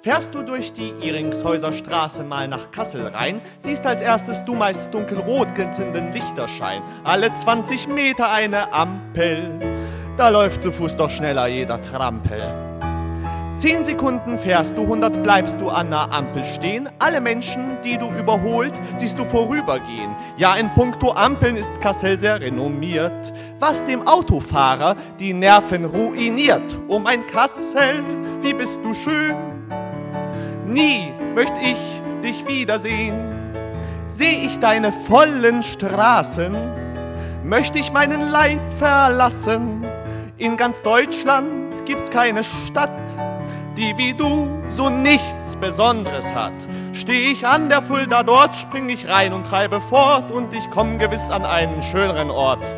Fährst du durch die Iringshäuser Straße mal nach Kassel rein, siehst als erstes du meist dunkelrot glänzenden Lichterschein. Alle 20 Meter eine Ampel, da läuft zu Fuß doch schneller jeder Trampel. Zehn Sekunden fährst du, 100 bleibst du an der Ampel stehen. Alle Menschen, die du überholt, siehst du vorübergehen. Ja, in puncto Ampeln ist Kassel sehr renommiert, was dem Autofahrer die Nerven ruiniert. Oh mein Kassel, wie bist du schön! Nie möchte ich dich wiedersehen. Seh ich deine vollen Straßen, möchte ich meinen Leib verlassen. In ganz Deutschland gibt's keine Stadt, die wie du so nichts Besonderes hat. Steh ich an der Fulda, dort spring ich rein und treibe fort und ich komm gewiss an einen schöneren Ort.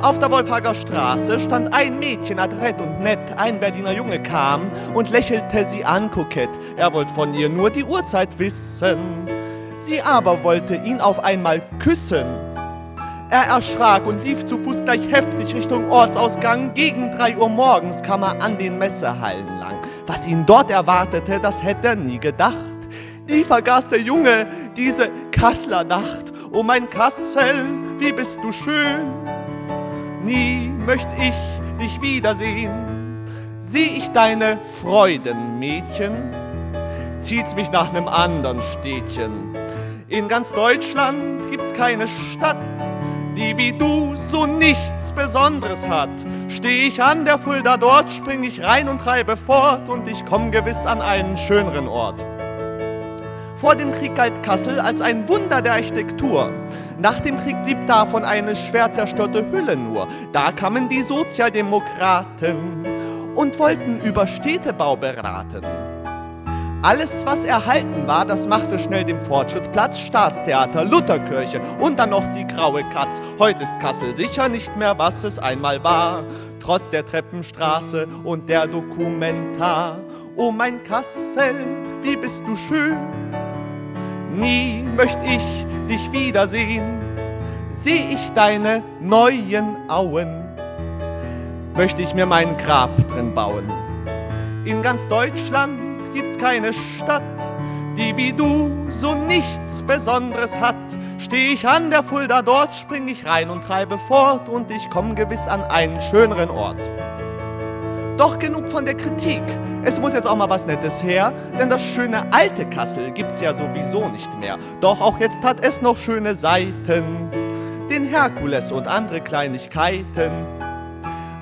Auf der Wolfhager Straße stand ein Mädchen adrett und nett. Ein Berliner Junge kam und lächelte sie an kokett. Er wollte von ihr nur die Uhrzeit wissen. Sie aber wollte ihn auf einmal küssen. Er erschrak und lief zu Fuß gleich heftig Richtung Ortsausgang. Gegen drei Uhr morgens kam er an den Messehallen lang. Was ihn dort erwartete, das hätte er nie gedacht. Nie vergaß der Junge diese Kassler Nacht. Oh mein Kassel, wie bist du schön. Nie möcht ich dich wiedersehen. Seh ich deine Freuden, Mädchen, zieht's mich nach nem andern Städtchen. In ganz Deutschland gibt's keine Stadt, die wie du so nichts Besonderes hat. Steh ich an der Fulda, dort spring ich rein und treibe fort und ich komm gewiss an einen schöneren Ort. Vor dem Krieg galt Kassel als ein Wunder der Architektur. Nach dem Krieg blieb davon eine schwer zerstörte Hülle nur. Da kamen die Sozialdemokraten und wollten über Städtebau beraten. Alles, was erhalten war, das machte schnell dem Fortschritt Platz. Staatstheater, Lutherkirche und dann noch die graue Katz. Heute ist Kassel sicher nicht mehr, was es einmal war. Trotz der Treppenstraße und der Dokumentar. Oh mein Kassel, wie bist du schön. Nie möcht ich dich wiedersehen. Seh ich deine neuen Auen, möchte ich mir mein Grab drin bauen. In ganz Deutschland gibt's keine Stadt, die wie du so nichts Besonderes hat. Steh ich an der Fulda, dort spring ich rein und treibe fort und ich komm gewiss an einen schöneren Ort. Doch genug von der Kritik. Es muss jetzt auch mal was Nettes her, denn das schöne alte Kassel gibt's ja sowieso nicht mehr. Doch auch jetzt hat es noch schöne Seiten. Den Herkules und andere Kleinigkeiten.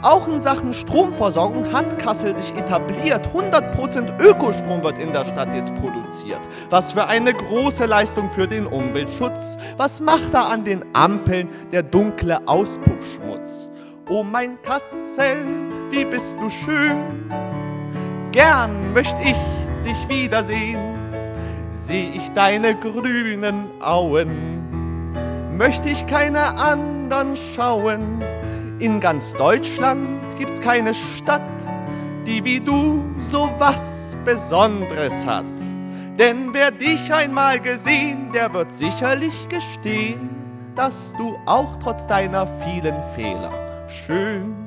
Auch in Sachen Stromversorgung hat Kassel sich etabliert. 100% Ökostrom wird in der Stadt jetzt produziert. Was für eine große Leistung für den Umweltschutz. Was macht da an den Ampeln der dunkle Auspuffschmutz? Oh mein Kassel, wie bist du schön. Gern möcht ich dich wiedersehen. Seh ich deine grünen Auen, möcht ich keine anderen schauen in ganz Deutschland gibt's keine Stadt, die wie du so was Besonderes hat. Denn wer dich einmal gesehen, der wird sicherlich gestehen, dass du auch trotz deiner vielen Fehler schön